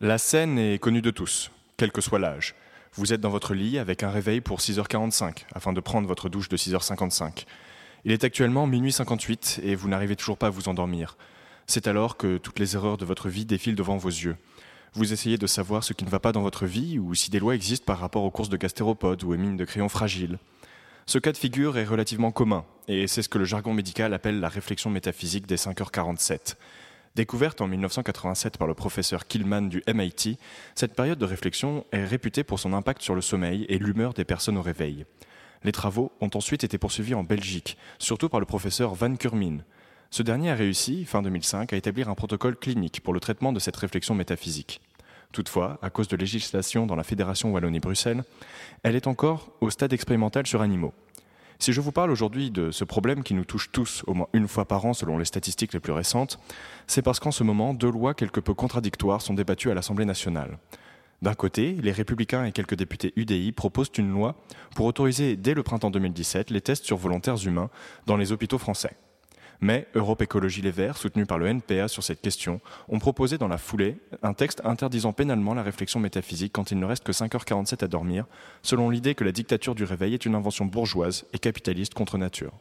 La scène est connue de tous, quel que soit l'âge. Vous êtes dans votre lit avec un réveil pour 6h45, afin de prendre votre douche de 6h55. Il est actuellement minuit 58 et vous n'arrivez toujours pas à vous endormir. C'est alors que toutes les erreurs de votre vie défilent devant vos yeux. Vous essayez de savoir ce qui ne va pas dans votre vie ou si des lois existent par rapport aux courses de gastéropodes ou aux mines de crayons fragiles. Ce cas de figure est relativement commun, et c'est ce que le jargon médical appelle la réflexion métaphysique des 5h47. Découverte en 1987 par le professeur Killman du MIT, cette période de réflexion est réputée pour son impact sur le sommeil et l'humeur des personnes au réveil. Les travaux ont ensuite été poursuivis en Belgique, surtout par le professeur Van Kurmin. Ce dernier a réussi, fin 2005, à établir un protocole clinique pour le traitement de cette réflexion métaphysique. Toutefois, à cause de législation dans la Fédération Wallonie-Bruxelles, elle est encore au stade expérimental sur animaux. Si je vous parle aujourd'hui de ce problème qui nous touche tous au moins une fois par an selon les statistiques les plus récentes, c'est parce qu'en ce moment, deux lois quelque peu contradictoires sont débattues à l'Assemblée nationale. D'un côté, les républicains et quelques députés UDI proposent une loi pour autoriser dès le printemps 2017 les tests sur volontaires humains dans les hôpitaux français. Mais Europe Écologie Les Verts, soutenu par le NPA sur cette question, ont proposé dans la foulée un texte interdisant pénalement la réflexion métaphysique quand il ne reste que 5h47 à dormir, selon l'idée que la dictature du réveil est une invention bourgeoise et capitaliste contre nature.